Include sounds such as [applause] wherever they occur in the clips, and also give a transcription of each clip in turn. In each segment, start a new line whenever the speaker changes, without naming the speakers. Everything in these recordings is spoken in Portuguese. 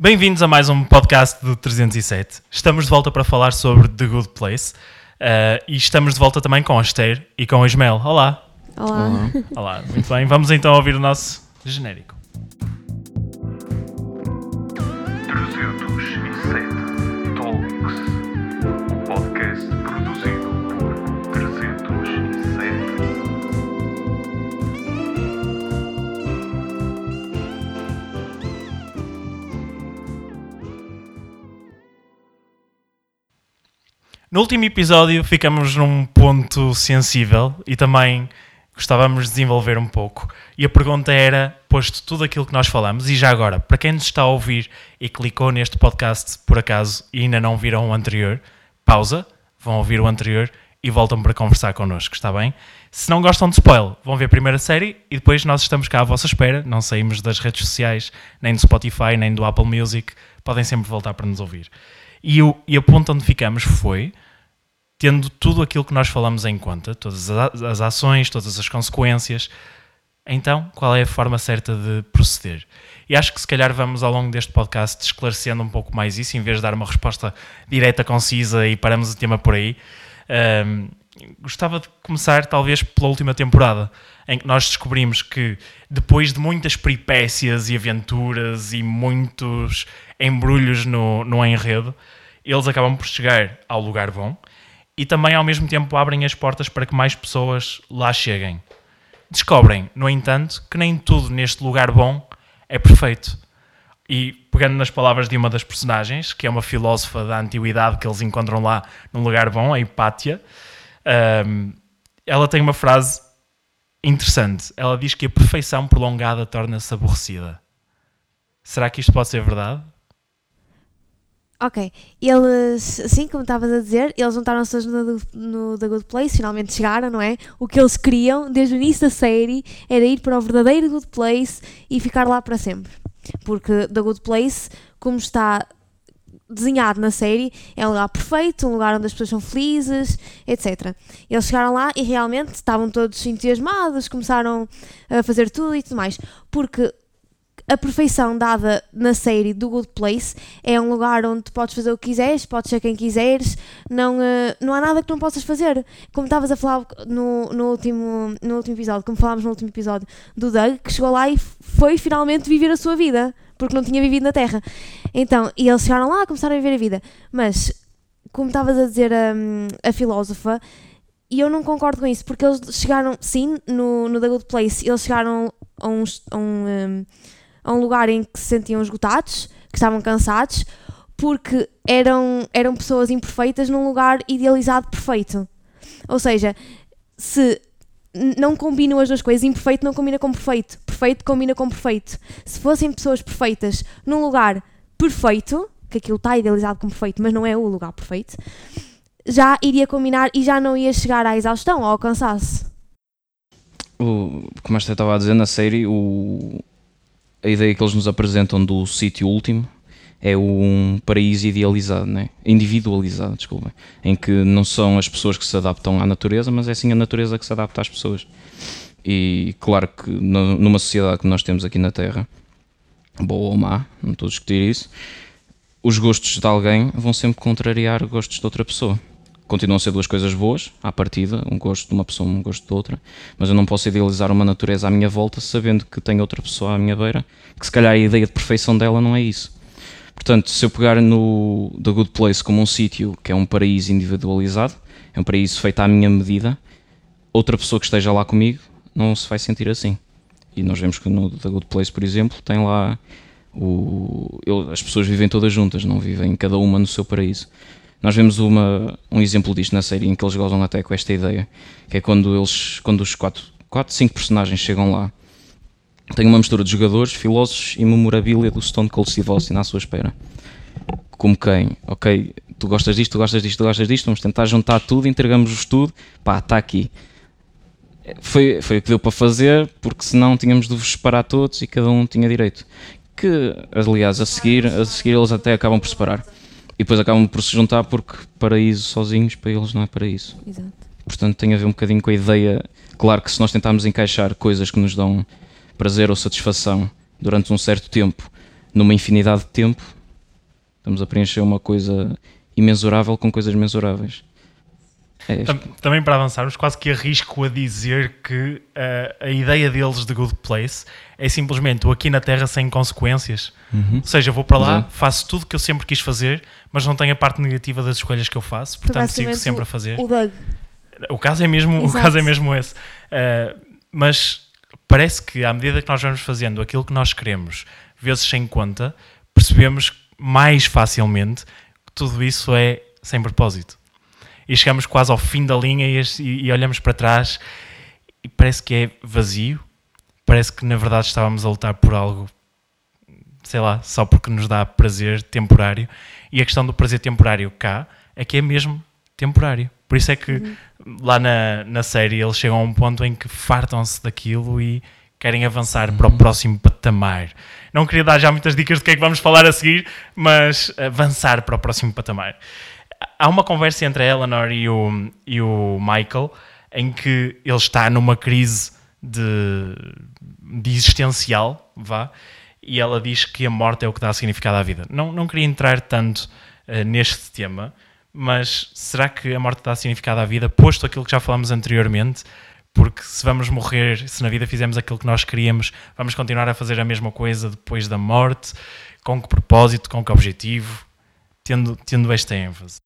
Bem-vindos a mais um podcast do 307. Estamos de volta para falar sobre The Good Place uh, e estamos de volta também com a Esther e com a Ismael. Olá.
Olá.
Olá, muito bem. Vamos então ouvir o nosso genérico. No último episódio ficamos num ponto sensível e também gostávamos de desenvolver um pouco. E a pergunta era, posto tudo aquilo que nós falamos, e já agora, para quem nos está a ouvir e clicou neste podcast por acaso e ainda não viram o anterior, pausa, vão ouvir o anterior e voltam para conversar connosco, está bem? Se não gostam de spoiler, vão ver a primeira série e depois nós estamos cá à vossa espera, não saímos das redes sociais, nem do Spotify, nem do Apple Music, podem sempre voltar para nos ouvir. E, o, e a ponto onde ficamos foi tendo tudo aquilo que nós falamos em conta, todas as, ações, todas as consequências, então qual é a forma certa de proceder? E acho que se calhar vamos ao longo deste podcast esclarecendo um pouco mais isso, em vez de dar uma resposta direta, concisa e paramos o tema por aí. Ahm, gostava de começar talvez pela última temporada, em que nós descobrimos que depois de muitas peripécias e aventuras e muitos embrulhos no, no enredo, eles acabam por chegar ao lugar bom e também ao mesmo tempo abrem as portas para que mais pessoas lá cheguem. Descobrem, no entanto, que nem tudo neste lugar bom é perfeito. E pegando nas palavras de uma das personagens, que é uma filósofa da antiguidade que eles encontram lá num lugar bom, a Hipátia, ahm, ela tem uma frase interessante. Ela diz que a perfeição prolongada torna-se aborrecida. Será que isto pode ser verdade?
Ok, eles, assim como estavas a dizer, eles juntaram-se todos no, no The Good Place, finalmente chegaram, não é? O que eles queriam desde o início da série era ir para o verdadeiro Good Place e ficar lá para sempre. Porque The Good Place, como está desenhado na série, é um lugar perfeito, um lugar onde as pessoas são felizes, etc. Eles chegaram lá e realmente estavam todos entusiasmados, começaram a fazer tudo e tudo mais. Porque a perfeição dada na série do Good Place é um lugar onde podes fazer o que quiseres, podes ser quem quiseres, não, eh, não há nada que não possas fazer. Como estavas a falar no, no, último, no último episódio, como falámos no último episódio do Doug, que chegou lá e foi finalmente viver a sua vida, porque não tinha vivido na Terra. Então, e eles chegaram lá, começaram a viver a vida. Mas, como estavas a dizer hum, a filósofa, e eu não concordo com isso, porque eles chegaram, sim, no, no The Good Place, eles chegaram a, uns, a um, hum, a um lugar em que se sentiam esgotados, que estavam cansados, porque eram, eram pessoas imperfeitas num lugar idealizado perfeito. Ou seja, se não combinam as duas coisas, imperfeito não combina com perfeito, perfeito combina com perfeito. Se fossem pessoas perfeitas num lugar perfeito, que aquilo está idealizado como perfeito, mas não é o lugar perfeito, já iria combinar e já não ia chegar à exaustão ou ao cansaço.
O, como esta estava a dizer na série, o, a ideia que eles nos apresentam do sítio último é um paraíso idealizado, né? individualizado, desculpem, em que não são as pessoas que se adaptam à natureza, mas é sim a natureza que se adapta às pessoas. E claro que numa sociedade que nós temos aqui na Terra, boa ou má, não estou a discutir isso, os gostos de alguém vão sempre contrariar gostos de outra pessoa. Continuam a ser duas coisas boas, à partida, um gosto de uma pessoa, um gosto de outra, mas eu não posso idealizar uma natureza à minha volta sabendo que tenho outra pessoa à minha beira, que se calhar a ideia de perfeição dela não é isso. Portanto, se eu pegar no The Good Place como um sítio que é um paraíso individualizado, é um paraíso feito à minha medida, outra pessoa que esteja lá comigo não se vai sentir assim. E nós vemos que no The Good Place, por exemplo, tem lá o, as pessoas vivem todas juntas, não vivem cada uma no seu paraíso. Nós vemos uma, um exemplo disto na série em que eles gozam até com esta ideia, que é quando eles, quando os quatro, quatro cinco personagens chegam lá, tem uma mistura de jogadores, filósofos e memorabilia do Stone Cold Steve Austin à sua espera. Como quem? Ok, tu gostas disto, tu gostas disto, tu gostas disto, vamos tentar juntar tudo, entregamos-vos tudo, pá, está aqui. Foi, foi o que deu para fazer, porque senão tínhamos de vos separar todos e cada um tinha direito. Que, aliás, a seguir, a seguir eles até acabam por separar. E depois acabam por se juntar porque paraíso sozinhos para eles não é paraíso.
Exato.
Portanto, tem a ver um bocadinho com a ideia. Claro que se nós tentarmos encaixar coisas que nos dão prazer ou satisfação durante um certo tempo numa infinidade de tempo, estamos a preencher uma coisa imensurável com coisas mensuráveis. É,
Tam- Também para avançarmos, quase que arrisco a dizer que eh, a ideia deles de Good Place é simplesmente o aqui na Terra sem consequências.
Uhum.
Ou seja, eu vou para lá,
Exato.
faço tudo o que eu sempre quis fazer, mas não tenho a parte negativa das escolhas que eu faço, portanto sigo sempre a fazer.
O Doug.
O caso é mesmo, o caso é mesmo esse. Uh, mas parece que à medida que nós vamos fazendo aquilo que nós queremos, vezes sem conta, percebemos mais facilmente que tudo isso é sem propósito. E chegamos quase ao fim da linha e- e olhamos para trás e parece que é vazio. Parece que na verdade estávamos a lutar por algo, sei lá, só porque nos dá prazer temporário. E a questão do prazer temporário cá é que é mesmo temporário. Por isso é que lá na, na série eles chegam a um ponto em que fartam-se daquilo e querem avançar para o próximo patamar. Não queria dar já muitas dicas do que é que vamos falar a seguir, mas avançar para o próximo patamar. Há uma conversa entre a Eleanor e o, e o Michael em que ele está numa crise de, de existencial, vá, e ela diz que a morte é o que dá significado à vida. Não, não queria entrar tanto eh, neste tema, mas será que a morte dá significado à vida, posto aquilo que já falámos anteriormente? Porque se vamos morrer, se na vida fizemos aquilo que nós queríamos, vamos continuar a fazer a mesma coisa depois da morte? Com que propósito, com que objetivo? Tendo, tendo esta ênfase.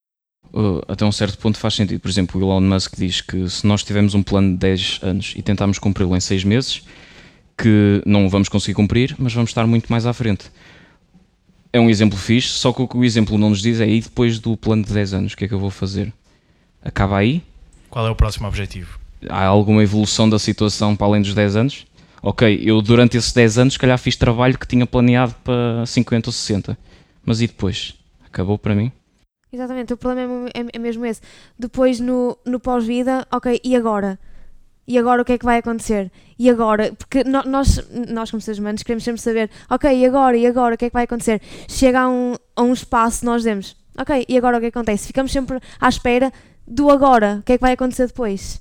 Uh, até um certo ponto faz sentido. Por exemplo, o Elon Musk diz que se nós tivermos um plano de 10 anos e tentarmos cumpri-lo em 6 meses, que não vamos conseguir cumprir, mas vamos estar muito mais à frente. É um exemplo fixe, só que o que o exemplo não nos diz é aí depois do plano de 10 anos, o que é que eu vou fazer? Acaba aí?
Qual é o próximo objetivo?
Há alguma evolução da situação para além dos 10 anos? Ok, eu durante esses 10 anos, se calhar fiz trabalho que tinha planeado para 50 ou 60, mas e depois? Acabou para mim?
Exatamente, o problema é mesmo esse. Depois no, no pós-vida, ok, e agora? E agora o que é que vai acontecer? E agora? Porque nós, nós como seres humanos, queremos sempre saber, ok, e agora? E agora? O que é que vai acontecer? Chega a um, a um espaço, nós dizemos, ok, e agora o que é que acontece? Ficamos sempre à espera do agora, o que é que vai acontecer depois?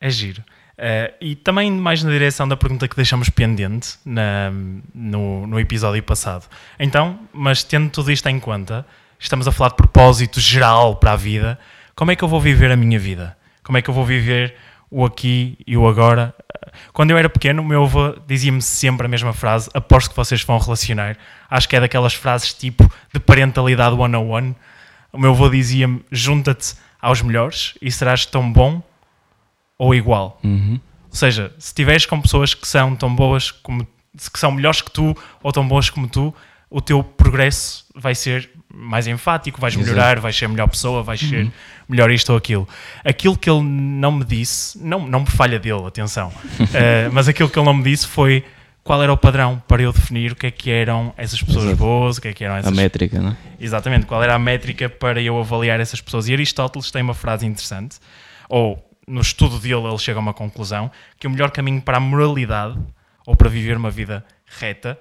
É giro. Eh, e também mais na direção da pergunta que deixamos pendente na- no, no episódio passado. Então, mas tendo tudo isto em conta, estamos a falar de propósito geral para a vida. Como é que eu vou viver a minha vida? Como é que eu vou viver o aqui e o agora? Quando eu era pequeno, o meu avô dizia-me sempre a mesma frase, aposto que vocês vão relacionar. Acho que é daquelas frases tipo de parentalidade one-on-one. O meu avô dizia-me: junta-te aos melhores e serás tão bom ou igual.
Uhum.
Ou seja, se estiveres com pessoas que são tão boas como que são melhores que tu ou tão boas como tu, o teu progresso vai ser mais enfático, vais
Exato.
melhorar, vais ser melhor pessoa, vais ser melhor isto ou aquilo. Aquilo que ele não me disse, não, não por falha dele, atenção, [laughs] eh, mas aquilo que ele não me disse foi qual era o padrão para eu definir o que é que eram essas pessoas
Exato.
boas, o que é que eram
A
essas
métrica, não é?
Exatamente, qual era a métrica para eu avaliar essas pessoas? E Aristóteles tem uma frase interessante, ou no estudo dele ele chega a uma conclusão, que o melhor caminho para a moralidade, ou para viver uma vida reta,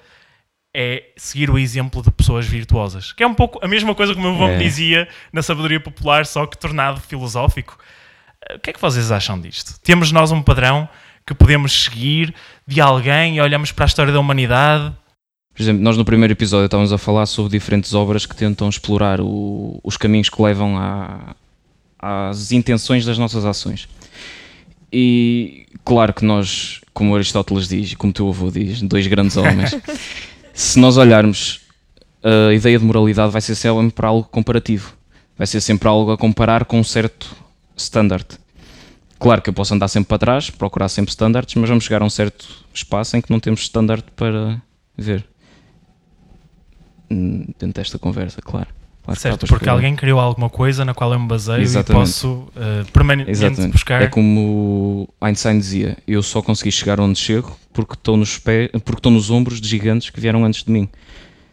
é seguir o exemplo de pessoas virtuosas. Que é um pouco a mesma coisa que o meu avô me
É.
dizia na sabedoria popular, só que tornado filosófico. Eh, O que é que vocês acham disto? Temos nós um padrão que podemos seguir de alguém e olhamos para a história da humanidade
Por exemplo, nós no primeiro episódio estávamos a falar sobre diferentes obras que tentam explorar o- os caminhos que levam à- às intenções das nossas ações. E claro que nós, como Aristóteles diz, e como o teu avô diz, dois grandes homens, [laughs] se nós olharmos, a ideia de moralidade vai ser sempre algo comparativo. Vai ser sempre algo a comparar com um certo standard. Claro que eu posso andar sempre para trás, procurar sempre standards, mas vamos chegar a um certo espaço em que não temos standard para ver. Hum, Dentro desta conversa, claro. Claro que
Certo, porque
escrever.
alguém criou alguma coisa na qual eu me baseio
Exatamente.
e posso eh, permanentemente
Exatamente.
buscar.
É como o Einstein dizia: eu só consegui chegar onde chego porque estou nos, pé, porque estou nos ombros de gigantes que vieram antes de mim.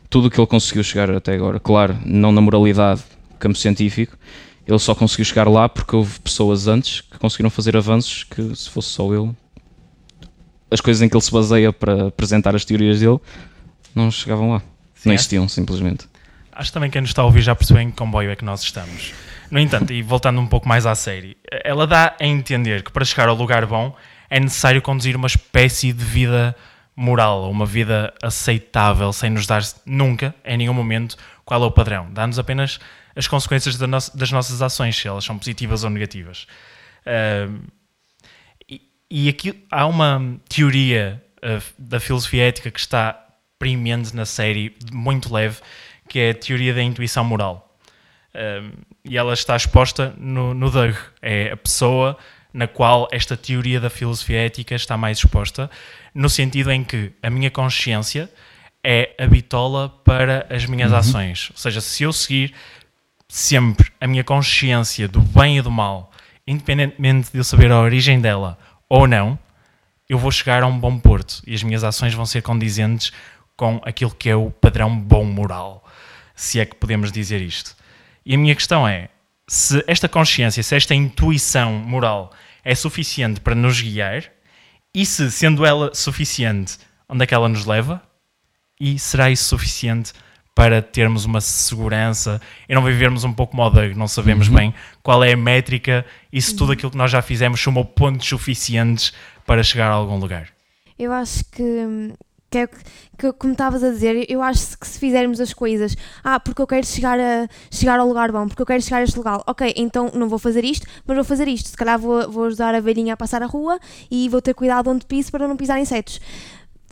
Tudo o que ele conseguiu chegar até agora, claro, não na moralidade, campo científico, ele só conseguiu chegar lá porque houve pessoas antes que conseguiram fazer avanços que, se fosse só ele, as coisas em que ele se baseia para apresentar as teorias dele não chegavam lá.
Sim,
não existiam, simplesmente.
Acho também que quem nos está a ouvir já percebeu em que comboio é que nós estamos. No entanto, e voltando um pouco mais à série, ela dá a entender que para chegar ao lugar bom é necessário conduzir uma espécie de vida moral, uma vida aceitável, sem nos dar nunca, em nenhum momento, qual é o padrão. Dá-nos apenas as consequências da no- das nossas ações, se elas são positivas ou negativas. Ah, e, e aqui há uma teoria ah, da filosofia ética que está premente na série, muito leve, que é a teoria da intuição moral. Um, e ela está exposta no, no Doug. É a pessoa na qual esta teoria da filosofia ética está mais exposta, no sentido em que a minha consciência é a bitola para as minhas ações. Ou seja, se eu seguir sempre a minha consciência do bem e do mal, independentemente de eu saber a origem dela ou não, eu vou chegar a um bom porto e as minhas ações vão ser condizentes com aquilo que é o padrão bom moral, se é que podemos dizer isto. E a minha questão é: se esta consciência, se esta intuição moral é suficiente para nos guiar, e se, sendo ela suficiente, onde é que ela nos leva? E será isso suficiente para termos uma segurança e não vivermos um pouco mal não sabemos bem qual é a métrica e se tudo aquilo que nós já fizemos somou pontos suficientes para chegar a algum lugar?
Eu acho que, que, é, que como estavas a dizer, eu acho que se fizermos as coisas, ah, porque eu quero chegar, a, chegar ao lugar bom, porque eu quero chegar a este lugar, ok, então não vou fazer isto, mas vou fazer isto. Se calhar vou, vou ajudar a velhinha a passar a rua e vou ter cuidado onde piso para não pisar insetos.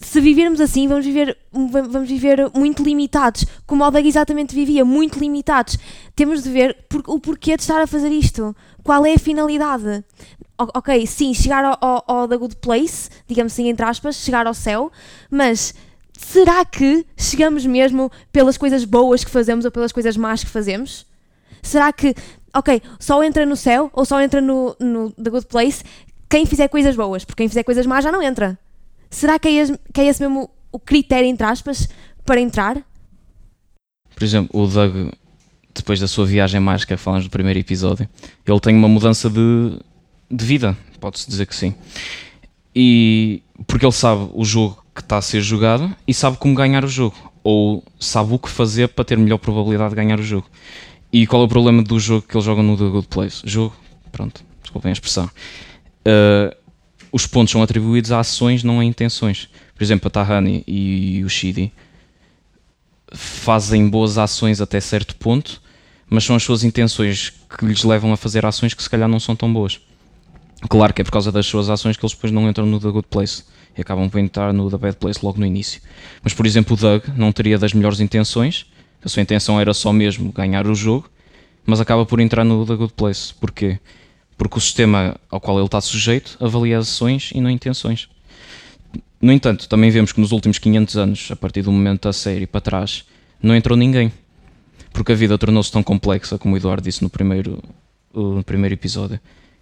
Se vivermos assim, vamos viver, vamos viver muito limitados, como o Doug exatamente vivia, muito limitados. Temos de ver por, o porquê de estar a fazer isto. Qual é a finalidade? Ok, sim, chegar ao, ao, ao The Good Place, digamos assim, entre aspas, chegar ao céu, mas será que chegamos mesmo pelas coisas boas que fazemos ou pelas coisas más que fazemos? Será que, ok, só entra no céu ou só entra no, no The Good Place quem fizer coisas boas, porque quem fizer coisas más já não entra? Será que é, esse, que é esse mesmo o critério, entre aspas, para entrar?
Por exemplo, o Doug, depois da sua viagem mágica, falamos no primeiro episódio, ele tem uma mudança de, de vida, pode-se dizer que sim. E porque ele sabe o jogo que está a ser jogado e sabe como ganhar o jogo, ou sabe o que fazer para ter melhor probabilidade de ganhar o jogo. E qual é o problema do jogo que eles jogam no The Good Place? Jogo, pronto, desculpem a expressão. Uh, os pontos são atribuídos a ações, não a intenções. Por exemplo, a Tahani e o Shidi fazem boas ações até certo ponto, mas são as suas intenções que lhes levam a fazer ações que se calhar não são tão boas. Claro que é por causa das suas ações que eles depois não entram no The Good Place e acabam por entrar no The Bad Place logo no início. Mas, por exemplo, o Doug não teria das melhores intenções, a sua intenção era só mesmo ganhar o jogo, mas acaba por entrar no The Good Place. Porquê? Porque o sistema ao qual ele está sujeito avalia ações e não intenções. No entanto, também vemos que nos últimos 500 anos, a partir do momento da série para trás, não entrou ninguém. Porque a vida tornou-se tão complexa, como o Eduardo disse no primeiro, no primeiro episódio,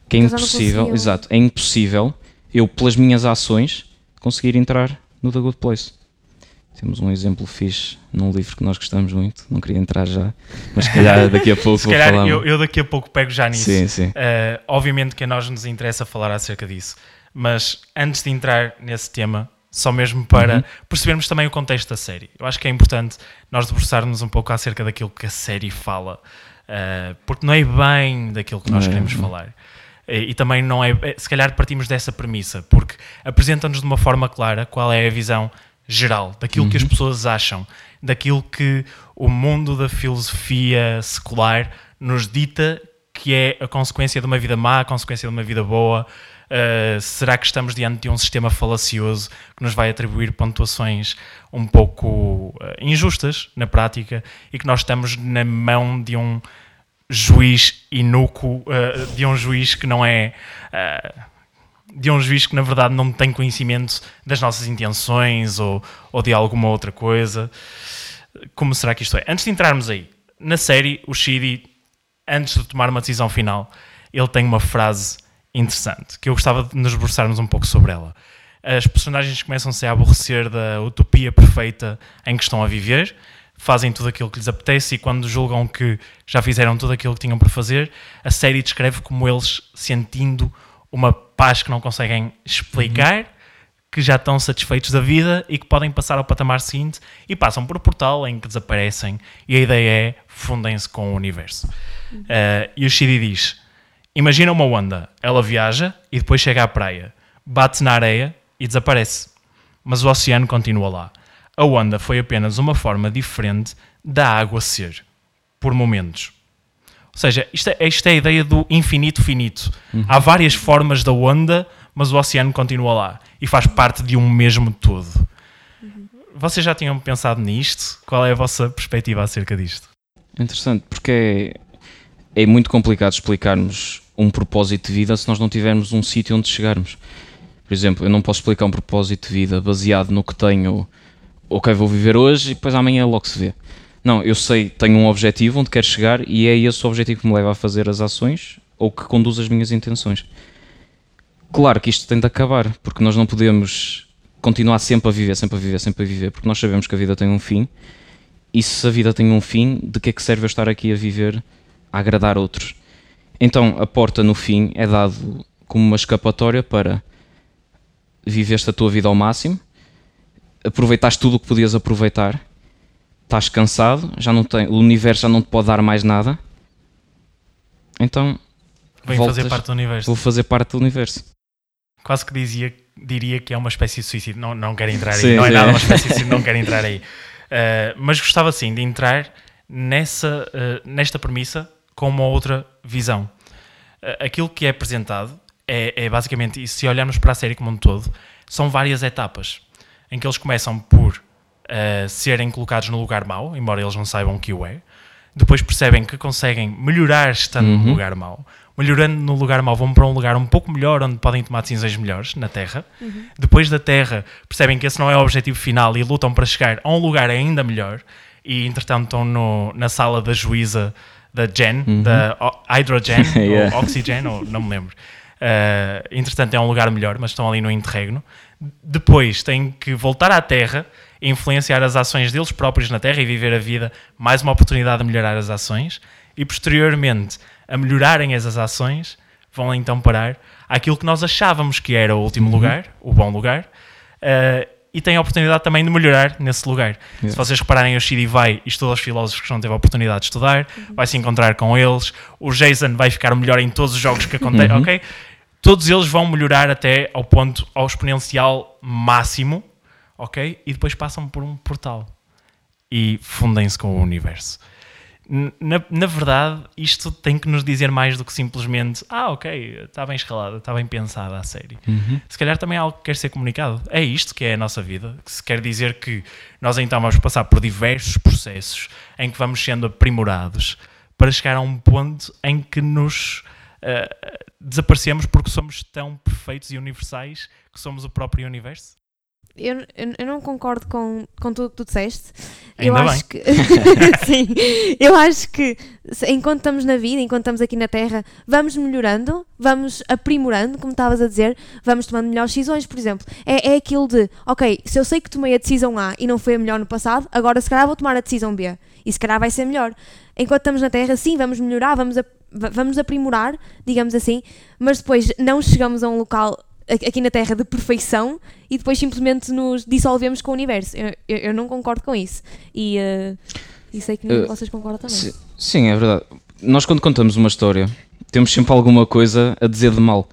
que é
Eles
impossível, exato, é impossível eu, pelas minhas ações, conseguir entrar no The Good Place. Temos um exemplo fixe num livro que nós gostamos muito, não queria entrar já, mas se calhar [laughs] daqui a pouco
Se
vou
calhar
falar.
eu, eu daqui a pouco pego já nisso.
Sim, sim.
Uh, obviamente que a nós nos interessa falar acerca disso, mas antes de entrar nesse tema, só mesmo para
Uhum.
percebermos também o contexto da série, eu acho que é importante nós debruçarmos um pouco acerca daquilo que a série fala, uh, porque não é bem daquilo que nós
é,
queremos
não.
falar. E, e também não é, é- se calhar partimos dessa premissa, porque apresenta-nos de uma forma clara qual é a visão geral daquilo que as pessoas acham, daquilo que o mundo da filosofia secular nos dita que é a consequência de uma vida má, a consequência de uma vida boa. Uh, será que estamos diante de um sistema falacioso que nos vai atribuir pontuações um pouco uh, injustas na prática e que nós estamos na mão de um juiz inúcuo, uh, de um juiz que não é. uh, de um juiz que na verdade não tem conhecimento das nossas intenções ou, ou de alguma outra coisa. Como será que isto é? Antes de entrarmos aí, na série, o Shidi, antes de tomar uma decisão final, ele tem uma frase interessante que eu gostava de nos debruçarmos um pouco sobre ela. As personagens começam-se a aborrecer da utopia perfeita em que estão a viver, fazem tudo aquilo que lhes apetece e quando julgam que já fizeram tudo aquilo que tinham para fazer, a série descreve como eles sentindo uma paz que não conseguem explicar, que já estão satisfeitos da vida e que podem passar ao patamar seguinte e passam por um portal em que desaparecem e a ideia é fundem-se com o universo. Uh, e o Shidi diz: Imagina uma onda, ela viaja e depois chega à praia, bate na areia e desaparece. mas o oceano continua lá. A onda foi apenas uma forma diferente da água ser, por momentos. Ou seja, isto é, isto é a ideia do infinito finito. Há várias formas da onda, mas o oceano continua lá e faz parte de um mesmo todo. Vocês já tinham pensado nisto? Qual é a vossa perspectiva acerca disto?
Interessante, porque é, é muito complicado explicarmos um propósito de vida se nós não tivermos um sítio onde chegarmos. Por exemplo, eu não posso explicar um propósito de vida baseado no que tenho, ok, vou viver hoje e depois amanhã logo se vê. Não, eu sei, tenho um objetivo onde quero chegar e é esse o objetivo que me leva a fazer as ações ou que conduz as minhas intenções. Claro que isto tem de acabar, porque nós não podemos continuar sempre a viver, sempre a viver, sempre a viver, porque nós sabemos que a vida tem um fim e se a vida tem um fim, de que é que serve eu estar aqui a viver a agradar outros? Então a porta no fim é dado como uma escapatória para viveste a tua vida ao máximo, aproveitaste tudo o que podias aproveitar, estás cansado, já não tem, o universo já não te pode dar mais nada. Então
Vem
Voltas-
fazer parte do universo.
vou fazer parte do universo.
Quase que dizia, diria que é uma espécie de suicídio. Não, não quero entrar aí.
Sim,
não é
sim.
nada uma espécie de suicídio, não quero entrar aí. Uh, mas gostava sim de entrar nessa, uh, nesta premissa com uma outra visão. Uh, aquilo que é apresentado é, é basicamente, e se olharmos para a série como um todo, são várias etapas em que eles começam por uh, serem colocados no lugar mau, embora eles não saibam que o é. Depois percebem que conseguem melhorar estando no
Uhum.
lugar mau. Melhorando no lugar mau, vão para um lugar um pouco melhor onde podem tomar decisões melhores na Terra. Depois da Terra, percebem que esse não é o objetivo final e lutam para chegar a um lugar ainda melhor. E entretanto estão no- na sala da juíza da Gen, da o- Hydrogen, [laughs]
Yeah.
ou Oxygen, ou não me lembro. Uh, entretanto é um lugar melhor, mas estão ali no interregno. Depois têm que voltar à Terra, influenciar as ações deles próprios na Terra e viver a vida, mais uma oportunidade de melhorar as ações. E posteriormente, a melhorarem essas ações, vão então parar àquilo que nós achávamos que era o último lugar, o bom lugar, uh, e têm a oportunidade também de melhorar nesse lugar. Se
Yeah.
vocês repararem, o Shiri vai e estuda os filósofos que não teve a oportunidade de estudar, vai se encontrar com eles, o Jason vai ficar melhor em todos os jogos que acontecem,
Uhum.
ok? Todos eles vão melhorar até ao ponto, ao exponencial máximo, ok? E depois passam por um portal e fundem-se com o universo. Na, na verdade, isto tem que nos dizer mais do que simplesmente ah, ok, está bem escalada, está bem pensada a série. Se calhar também é algo que quer ser comunicado. É isto que é a nossa vida. Que se quer dizer que nós então vamos passar por diversos processos em que vamos sendo aprimorados para chegar a um ponto em que nos ah, desaparecemos porque somos tão perfeitos e universais que somos o próprio universo.
Eu, eu, eu não concordo com, com tudo que tu disseste.
Ainda
eu
bem.
acho que. [laughs] Sim. Eu acho que enquanto estamos na vida, enquanto estamos aqui na Terra, vamos melhorando, vamos aprimorando, como estavas a dizer, vamos tomando melhores decisões, por exemplo. É, é aquilo de, ok, se eu sei que tomei a decisão A e não foi a melhor no passado, agora se calhar vou tomar a decisão B. E se calhar vai ser melhor. Enquanto estamos na Terra, sim, vamos melhorar, vamos, vamos aprimorar, digamos assim, mas depois não chegamos a um local aqui na Terra de perfeição e depois simplesmente nos dissolvemos com o universo. Eu, eu, eu não concordo com isso. E, eh, e sei que
Eh,
vocês concordam também.
Si- Sim, é verdade. Nós, quando contamos uma história, temos sempre alguma coisa a dizer de mal.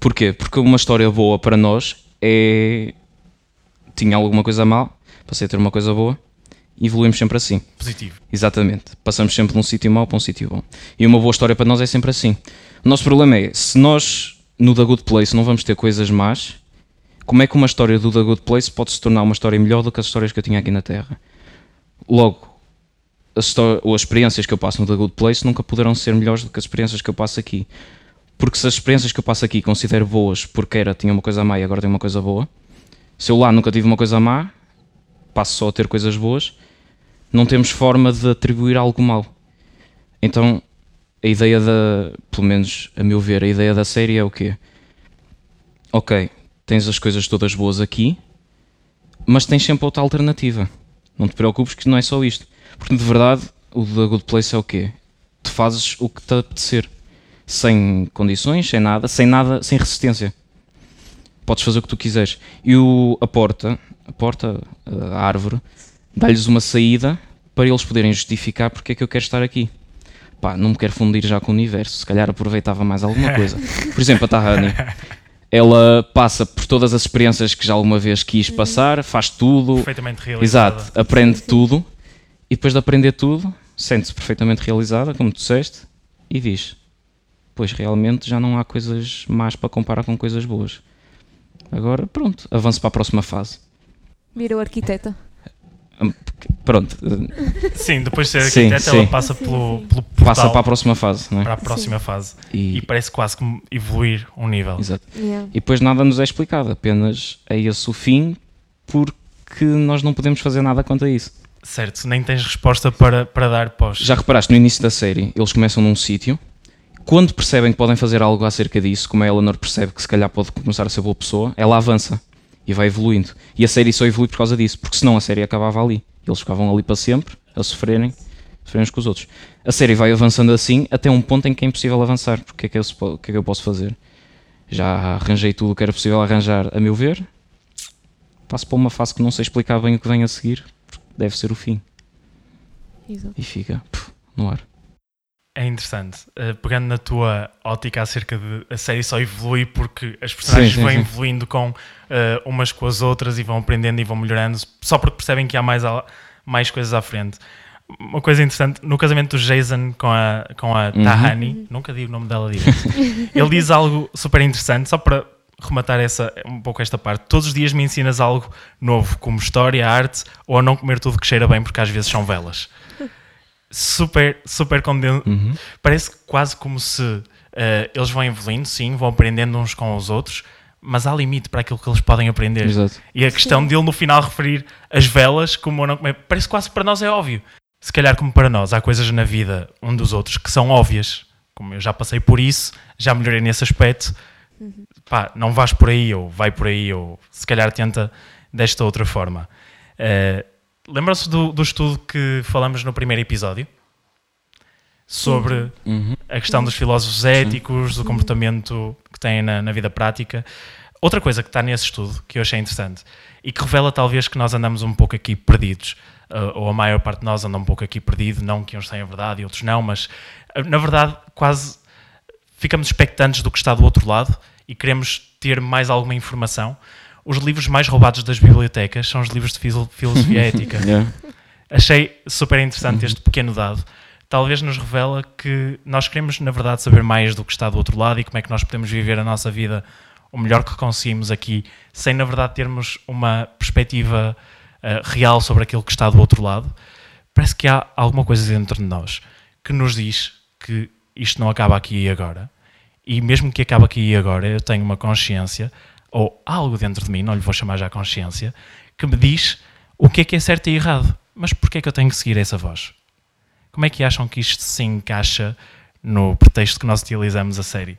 Porquê? Porque uma história boa para nós é. tinha alguma coisa mal, passei a ter uma coisa boa, evoluímos sempre assim.
Positivo.
Exatamente. Passamos sempre de um sítio mau para um sítio bom. E uma boa história para nós é sempre assim. O nosso problema é, se nós, no The Good Place, não vamos ter coisas más, como é que uma história do The Good Place pode se tornar uma história melhor do que as histórias que eu tinha aqui na Terra? Logo, as, as experiências que eu passo no The Good Place nunca poderão ser melhores do que as experiências que eu passo aqui. Porque se as experiências que eu passo aqui considero boas porque era, tinha uma coisa má e agora tenho uma coisa boa, se eu lá nunca tive uma coisa má, passo só a ter coisas boas, não temos forma de atribuir algo mal. Então, a ideia da, pelo menos a meu ver, a ideia da série é o quê? Ok, tens as coisas todas boas aqui, mas tens sempre outra alternativa. Não te preocupes que não é só isto. Porque de verdade, o The Good Place é o quê? Tu fazes o que te apetecer. Sem condições, sem nada, sem nada, sem resistência. Podes fazer o que tu quiseres. E o, a porta, a porta, a árvore, dá-lhes uma saída para eles poderem justificar porque é que eu quero estar aqui. Pá, não me quero fundir já com o universo, se calhar aproveitava mais alguma coisa. [laughs] Por exemplo, a Tahani. ela passa por todas as experiências que já alguma vez quis passar, faz tudo,
Perfeitamente realizada.
exato, aprende tudo e depois de aprender tudo, sente-se perfeitamente realizada, como tu disseste, e diz: Pois realmente já não há coisas más para comparar com coisas boas. Agora, pronto, avanço para a próxima fase.
Virou arquiteta.
Pronto, eh,
Sim, depois de ser
Sim,
arquiteta,
sim.
ela passa
Sim,
pelo,
sim.
pelo
passa
portal
para a próxima fase, não é?
para a próxima fase.
E,
E parece quase como evoluir um nível.
exato.
Yeah.
E depois nada nos é explicado, apenas é esse o fim, porque nós não podemos fazer nada quanto a isso.
Certo, nem tens resposta para, para dar pós.
Já reparaste, no início da série, eles começam num sítio, quando percebem que podem fazer algo acerca disso, como a Eleanor percebe que se calhar pode começar a ser boa pessoa, ela avança e vai evoluindo. E a série só evolui por causa disso, porque senão a série acabava ali. Eles ficavam ali para sempre, a sofrerem, sofrerem uns com os outros. A série vai avançando assim até um ponto em que é impossível avançar. Porque o que é que eu, o que é que eu posso fazer? Já arranjei tudo o que era possível arranjar, a meu ver. Passo para uma fase que não sei explicar bem o que vem a seguir, porque deve ser o fim.
Exato.
E fica puf, no ar.
É interessante. Uh, pegando na tua ótica acerca de a série só evolui porque as personagens
Sim, sim,
vão
sim.
evoluindo com uh, umas com as outras e vão aprendendo e vão melhorando só porque percebem que há mais, a- mais coisas à frente. Uma coisa interessante, no casamento do Jason com a, com a
Uhum.
Tahani, nunca digo o nome dela direito, [laughs] ele diz algo super interessante, só para rematar essa, um pouco esta parte. Todos os dias me ensinas algo novo, como história, arte, ou a não comer tudo que cheira bem, porque às vezes são velas. Super, super conden
Uhum.
Parece quase como se eh, eles vão evoluindo, sim, vão aprendendo uns com os outros, mas há limite para aquilo que eles podem aprender.
Exato.
E a questão dele no final referir as velas como eu não comer, parece quase para nós é óbvio. Se calhar, como para nós, há coisas na vida um dos outros que são óbvias. Como eu já passei por isso, já melhorei nesse aspecto. Pá, não vais por aí, ou vai por aí, ou se calhar tenta desta outra forma. Eh, Lembram-se do, do estudo que falamos no primeiro episódio? Sobre
Uhum.
a questão dos filósofos éticos, do comportamento que têm na, na vida prática. Outra coisa que está nesse estudo, que eu achei interessante, e que revela talvez que nós andamos um pouco aqui perdidos, uh, ou a maior parte de nós anda um pouco aqui perdido, não que uns tenham verdade e outros não, mas uh, na verdade quase ficamos expectantes do que está do outro lado e queremos ter mais alguma informação. Os livros mais roubados das bibliotecas são os livros de filo- filosofia [laughs] ética.
Yeah.
Achei super interessante este pequeno dado. Talvez nos revela que nós queremos, na verdade, saber mais do que está do outro lado e como é que nós podemos viver a nossa vida o melhor que conseguimos aqui, sem, na verdade, termos uma perspectiva eh, real sobre aquilo que está do outro lado. Parece que há alguma coisa dentro de nós que nos diz que isto não acaba aqui e agora. E mesmo que acabe aqui e agora, eu tenho uma consciência, ou algo dentro de mim, não lhe vou chamar já consciência, que me diz o que é que é certo e errado. Mas porquê é que eu tenho que seguir essa voz? Como é que acham que isto se encaixa no pretexto que nós utilizamos a série?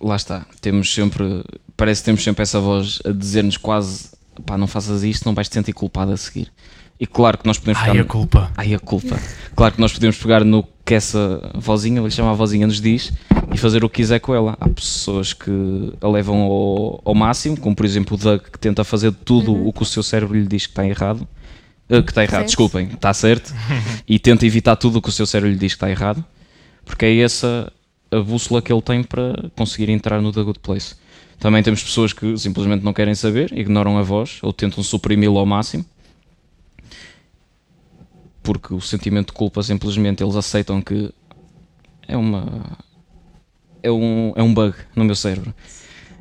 Lá está. Temos sempre. Parece que temos sempre essa voz a dizer-nos quase pá, não faças isto, não vais te sentir culpado a seguir. E claro que nós podemos
Ai,
pegar.
a culpa.
Ai, a culpa. Claro que nós podemos pegar no que essa vozinha, vou-lhe chamar a vozinha, nos diz e fazer o que quiser com ela. Há pessoas que a levam ao, ao máximo, como por exemplo o Doug, que tenta fazer tudo o que o seu cérebro lhe diz que está errado. Uh, que está errado,
Certo.
desculpem, está certo. [laughs] e tenta evitar tudo o que o seu cérebro lhe diz que está errado. Porque é essa a bússola que ele tem para conseguir entrar no The Good Place. Também temos pessoas que simplesmente não querem saber, ignoram a voz ou tentam suprimi-lo ao máximo porque o sentimento de culpa simplesmente eles aceitam que é uma é um, é um bug no meu cérebro.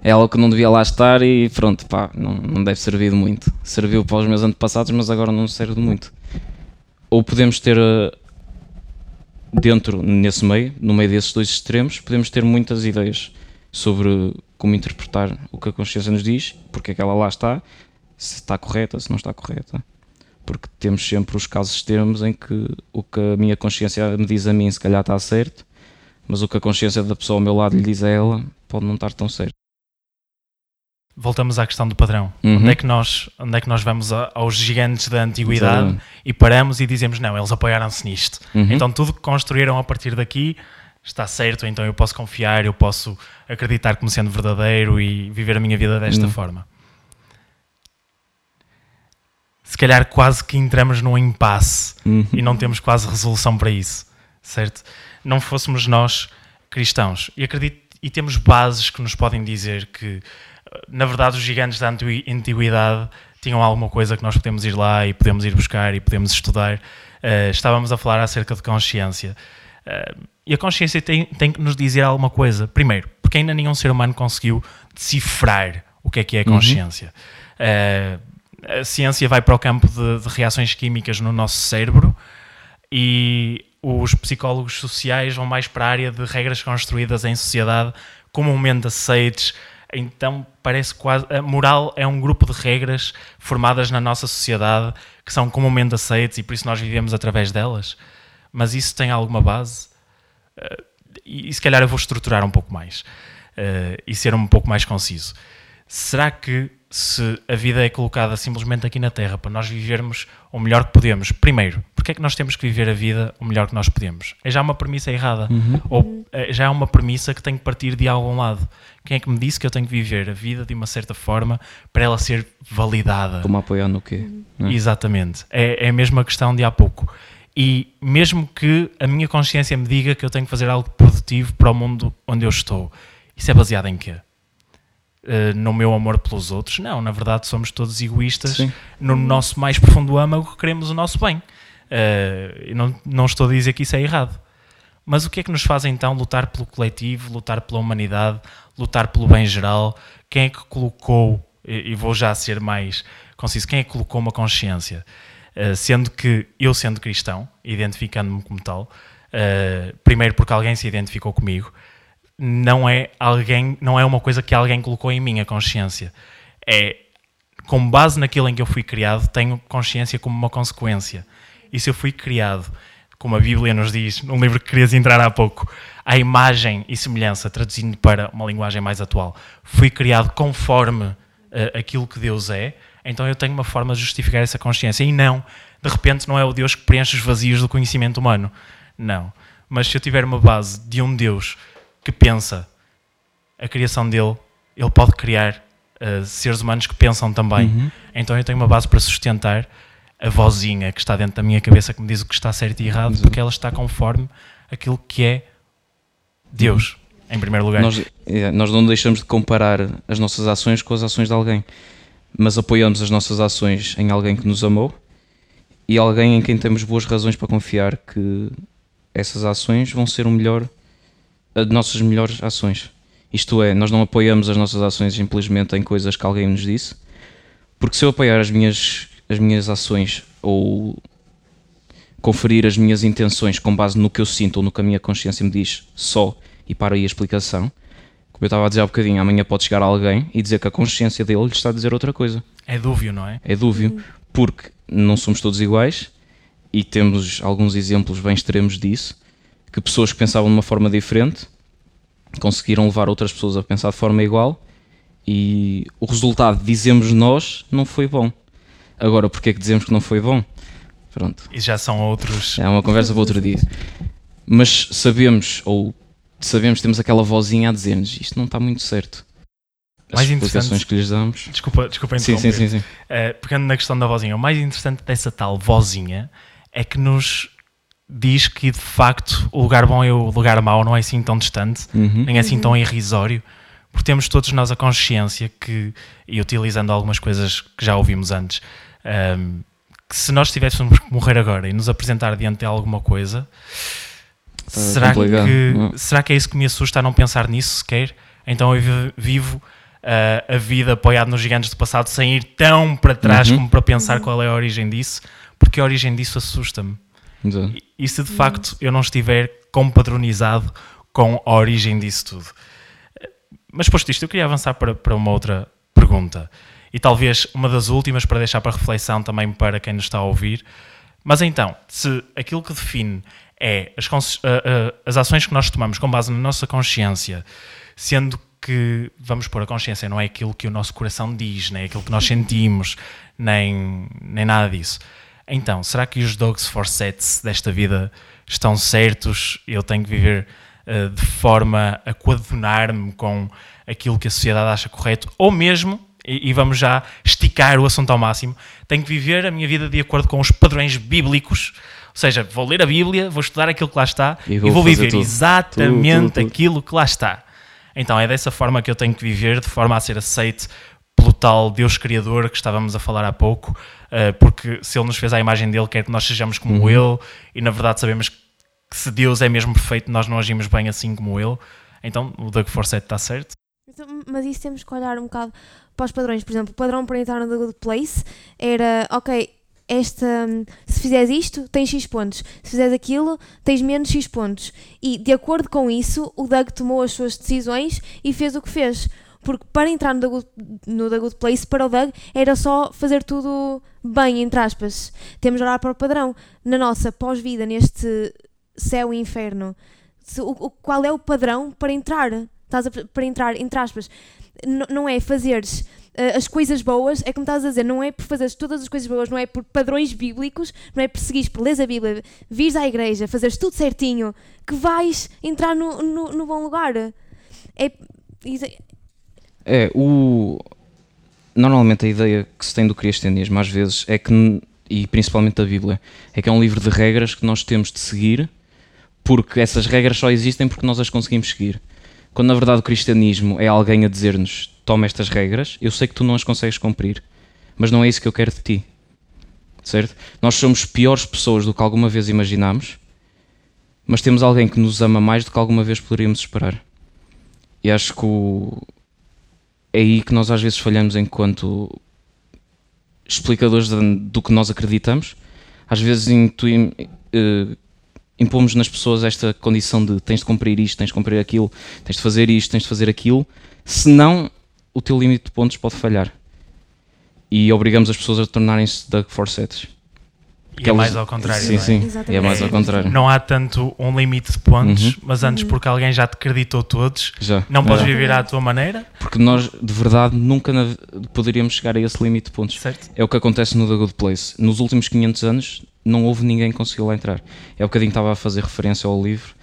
É algo que não devia lá estar e pronto, pá, não, não deve servir de muito. Serviu para os meus antepassados mas agora não serve de muito. Ou podemos ter eh, dentro, nesse meio, no meio desses dois extremos podemos ter muitas ideias sobre como interpretar o que a consciência nos diz, porque é que ela lá está se está correta, se não está correta porque temos sempre os casos extremos em que o que a minha consciência me diz a mim se calhar está certo, mas o que a consciência da pessoa ao meu lado lhe diz a ela pode não estar tão certo.
Voltamos à questão do padrão.
Uhum.
Onde, é que nós, onde é que nós vamos a- aos gigantes da antiguidade e paramos e dizemos não, eles apoiaram-se nisto.
Uhum.
Então tudo que construíram a partir daqui está certo, então eu posso confiar, eu posso acreditar como sendo verdadeiro e viver a minha vida desta
Uhum.
forma. Se calhar quase que entramos num impasse
Uhum.
e não temos quase resolução para isso, certo? Não fôssemos nós cristãos. E acredito, e temos bases que nos podem dizer que, na verdade, os gigantes da antiguidade tinham alguma coisa que nós podemos ir lá e podemos ir buscar e podemos estudar. Eh, estávamos a falar acerca de consciência. Eh, e a consciência tem, tem que nos dizer alguma coisa. Primeiro, porque ainda nenhum ser humano conseguiu decifrar o que é que é a consciência. Eh, a ciência vai para o campo de, de reações químicas no nosso cérebro e os psicólogos sociais vão mais para a área de regras construídas em sociedade, comumente aceites. Então parece quase. A moral é um grupo de regras formadas na nossa sociedade que são comumente aceites e por isso nós vivemos através delas. Mas isso tem alguma base? Eh, e, e se calhar eu vou estruturar um pouco mais eh, e ser um pouco mais conciso. Será que se a vida é colocada simplesmente aqui na Terra para nós vivermos o melhor que podemos, primeiro, porque é que nós temos que viver a vida o melhor que nós podemos? É já uma premissa errada. Ou eh, já é uma premissa que tem que partir de algum lado. Quem é que me disse que eu tenho que viver a vida de uma certa forma para ela ser validada?
Como apoiar no quê? não é?
Exatamente. É, é a mesma questão de há pouco. E mesmo que a minha consciência me diga que eu tenho que fazer algo produtivo para o mundo onde eu estou, isso é baseado em quê? Uh, no meu amor pelos outros? Não, na verdade somos todos egoístas.
Sim.
No nosso mais profundo âmago queremos o nosso bem. Uh, não, não estou a dizer que isso é errado. Mas o que é que nos faz então lutar pelo coletivo, lutar pela humanidade, lutar pelo bem geral? Quem é que colocou, e e vou já ser mais conciso, quem é que colocou uma consciência? Uh, sendo que eu, sendo cristão, identificando-me como tal, uh, primeiro porque alguém se identificou comigo, não é alguém, não é uma coisa que alguém colocou em mim a consciência. É com base naquilo em que eu fui criado, tenho consciência como uma consequência. E se eu fui criado, como a Bíblia nos diz, num livro que querias entrar há pouco, à imagem e semelhança, traduzindo para uma linguagem mais atual, fui criado conforme eh, aquilo que Deus é, então eu tenho uma forma de justificar essa consciência. E não, de repente, não é o Deus que preenche os vazios do conhecimento humano. Não. Mas se eu tiver uma base de um Deus que pensa a criação dele, ele pode criar uh, seres humanos que pensam também. Então eu tenho uma base para sustentar a vozinha que está dentro da minha cabeça que me diz o que está certo e errado, porque ela está conforme aquilo que é Deus, em primeiro lugar.
Nós, é, nós não deixamos de comparar as nossas ações com as ações de alguém, mas apoiamos as nossas ações em alguém que nos amou e alguém em quem temos boas razões para confiar que essas ações vão ser o melhor, as nossas melhores ações. Isto é, nós não apoiamos as nossas ações simplesmente em coisas que alguém nos disse, porque se eu apoiar as minhas, as minhas ações ou conferir as minhas intenções com base no que eu sinto ou no que a minha consciência me diz só e para aí a explicação, como eu estava a dizer há bocadinho, amanhã pode chegar alguém e dizer que a consciência dele lhe está a dizer outra coisa.
É dúvio, não é?
É dúvio, porque não somos todos iguais e temos alguns exemplos bem extremos disso, que pessoas que pensavam de uma forma diferente conseguiram levar outras pessoas a pensar de forma igual e o resultado, dizemos nós, não foi bom. Agora, porque é que dizemos que não foi bom? Pronto,
E já são outros.
é uma conversa para outro dia. Mas sabemos, ou sabemos, temos aquela vozinha a dizer-nos isto não está muito certo. As
Mais
explicações que lhes damos.
Desculpa, desculpa
Sim, sim, sim, sim.
Uh, pegando na questão da vozinha, o mais interessante dessa tal vozinha é que nos diz que de facto o lugar bom e o lugar mau não é assim tão distante,
Uhum.
nem é assim tão irrisório, porque temos todos nós a consciência que, e utilizando algumas coisas que já ouvimos antes, um, que se nós tivéssemos que morrer agora e nos apresentar diante de alguma coisa,
Tá
será,
complicado,
que,
não.
será que é isso que me assusta a não pensar nisso sequer? Então eu vi- vivo uh, a vida apoiado nos gigantes do passado sem ir tão para trás
Uhum.
como para pensar qual é a origem disso, porque a origem disso assusta-me.
Exato.
E- se de facto eu não estiver compadronizado com a origem disso tudo? Mas posto isto, eu queria avançar para, para uma outra pergunta. E talvez uma das últimas para deixar para reflexão também para quem nos está a ouvir. Mas então, se aquilo que define é as, as ações que nós tomamos com base na nossa consciência, sendo que, vamos pôr a consciência, não é aquilo que o nosso coração diz, nem aquilo que nós sentimos, nem, nem nada disso. Então, será que os dogs for sets desta vida estão certos? Eu tenho que viver eh, de forma a coadunar-me com aquilo que a sociedade acha correto? Ou mesmo, e, e vamos já esticar o assunto ao máximo, tenho que viver a minha vida de acordo com os padrões bíblicos? Ou seja, vou ler a Bíblia, vou estudar aquilo que lá está
E
e
vou
vou,
fazer
viver
tudo.
exatamente
Tudo, tudo,
aquilo que lá está. Então é dessa forma que eu tenho que viver, de forma a ser aceite pelo tal Deus Criador que estávamos a falar há pouco, uh, porque se Ele nos fez à imagem dele, quer que nós sejamos como
Uhum.
Ele, e na verdade sabemos que se Deus é mesmo perfeito, nós não agimos bem assim como Ele. Então o Doug Forsett está certo.
Então, Mas isso temos que olhar um bocado para os padrões. Por exemplo, o padrão para entrar no The Good Place era, ok, esta, se fizeres isto, tens X pontos. Se fizeres aquilo, tens menos X pontos. E de acordo com isso, o Doug tomou as suas decisões e fez o que fez. Porque para entrar no The Good, no The Good Place, para o Doug, era só fazer tudo bem, entre aspas. Temos de olhar para o padrão. Na nossa pós-vida, neste céu e inferno, se- o, o- qual é o padrão para entrar? Estás a, para entrar, entre aspas, N- não é fazeres eh, as coisas boas, é como estás a dizer, não é por fazeres todas as coisas boas, não é por padrões bíblicos, não é por seguires por leres a Bíblia, vires à igreja, fazeres tudo certinho, que vais entrar no, no, no bom lugar. É, é-
o. Normalmente a ideia que se tem do cristianismo, às vezes, é que, e principalmente da Bíblia, é que é um livro de regras que nós temos de seguir, porque essas regras só existem porque nós as conseguimos seguir. Quando na verdade o cristianismo é alguém a dizer-nos: toma estas regras, eu sei que tu não as consegues cumprir, mas não é isso que eu quero de ti. Certo? Nós somos piores pessoas do que alguma vez imaginámos, mas temos alguém que nos ama mais do que alguma vez poderíamos esperar. E acho que o, é aí que nós às vezes falhamos enquanto explicadores do que nós acreditamos. Às vezes intuim, eh, impomos nas pessoas esta condição de tens de cumprir isto, tens de cumprir aquilo, tens de fazer isto, tens de fazer aquilo, senão o teu limite de pontos pode falhar. E obrigamos as pessoas a tornarem-se Doug Forsettes.
E é mais ao contrário.
Sim,
não é?
sim.
Exatamente.
É mais ao contrário.
Não há tanto um limite de pontos,
Uhum.
mas antes
Uhum.
porque alguém já te acreditou todos,
Já.
não podes
É.
viver à tua maneira,
Porque nós, de verdade, nunca na- poderíamos chegar a esse limite de pontos.
certo?
É o que acontece no The Good Place. Nos últimos 500 anos, não houve ninguém que conseguiu lá entrar. É o bocadinho que estava a fazer referência ao livro.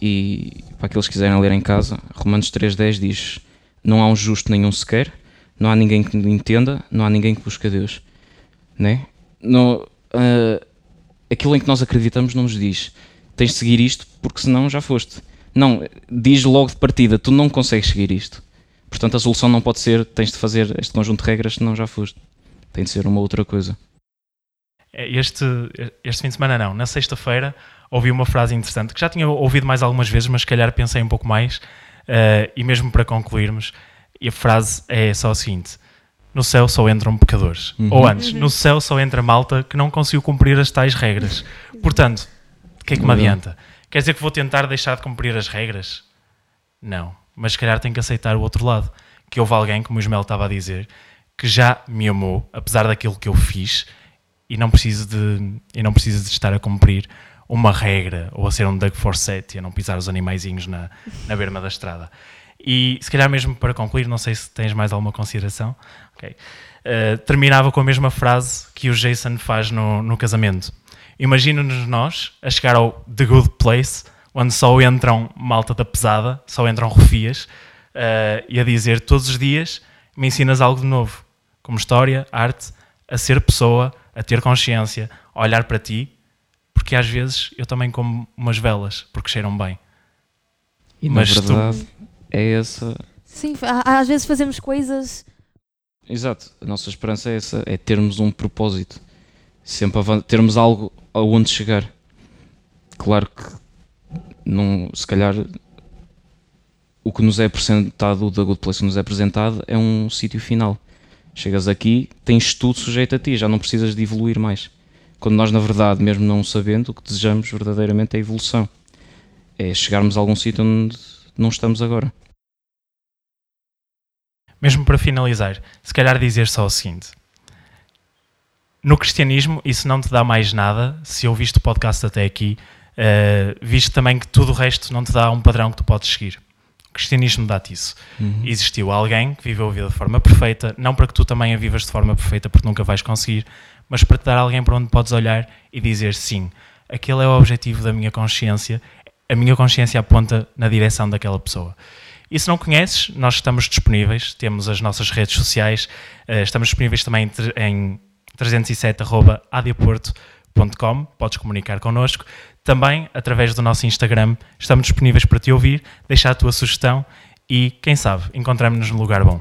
E para aqueles que quiserem ler em casa, Romanos 3.10 diz: Não há um justo nenhum sequer, não há ninguém que entenda, não há ninguém que busque a Deus. Né? No, ah, aquilo em que nós acreditamos não nos diz: Tens de seguir isto porque senão já foste. Não, diz logo de partida: Tu não consegues seguir isto. Portanto, a solução não pode ser: Tens de fazer este conjunto de regras, senão já foste. Tem de ser uma outra coisa.
É, Este, este fim de semana não, na sexta-feira ouvi uma frase interessante que já tinha ouvido mais algumas vezes, mas se calhar pensei um pouco mais, eh, e mesmo para concluirmos, a frase é só a seguinte: No céu só entram pecadores.
Uhum.
Ou antes,
Uhum.
no céu só entra malta que não conseguiu cumprir as tais regras. Portanto, o que é que me
Verdade.
adianta? Quer dizer que vou tentar deixar de cumprir as regras? Não. Mas se calhar tenho que aceitar o outro lado. Que houve alguém, como o Ismael estava a dizer, que já me amou, apesar daquilo que eu fiz, e não preciso de, e não preciso de estar a cumprir uma regra ou a ser um Doug Forsett e a não pisar os animaizinhos na, na berma da estrada. E se calhar mesmo para concluir, não sei se tens mais alguma consideração, ok. Uh, terminava com a mesma frase que o Jason faz no, no casamento. Imagina-nos nós a chegar ao The Good Place, onde só entram malta da pesada, só entram refias, uh, e a dizer todos os dias me ensinas algo de novo, como história, arte, a ser pessoa, a ter consciência, a olhar para ti, porque às vezes eu também como umas velas, porque cheiram bem.
E
Mas
na
tu-
verdade é essa.
Sim, às vezes fazemos coisas.
Exato, a nossa esperança é essa, é termos um propósito, sempre termos algo aonde chegar. Claro que não, se calhar o que nos é apresentado, o da Good Place que nos é apresentado é um sítio final. Chegas aqui, tens tudo sujeito a ti, já não precisas de evoluir mais. Quando nós, na verdade, mesmo não sabendo, o que desejamos verdadeiramente é a evolução. É chegarmos a algum sítio onde não estamos agora.
Mesmo para finalizar, se calhar dizer só o seguinte: no cristianismo, isso não te dá mais nada. Se ouviste o podcast até aqui, uh, viste também que tudo o resto não te dá um padrão que tu podes seguir. O cristianismo dá-te isso. Existiu alguém que viveu a vida de forma perfeita, não para que tu também a vivas de forma perfeita, porque nunca vais conseguir, mas para te dar alguém para onde podes olhar e dizer sim, aquele é o objetivo da minha consciência, a minha consciência aponta na direção daquela pessoa. E se não conheces, nós estamos disponíveis, temos as nossas redes sociais, eh, estamos disponíveis também em tre- em 307.adiaporto.com, podes comunicar connosco. Também, através do nosso Instagram, estamos disponíveis para te ouvir, deixar a tua sugestão e, quem sabe, encontramos-nos no lugar bom.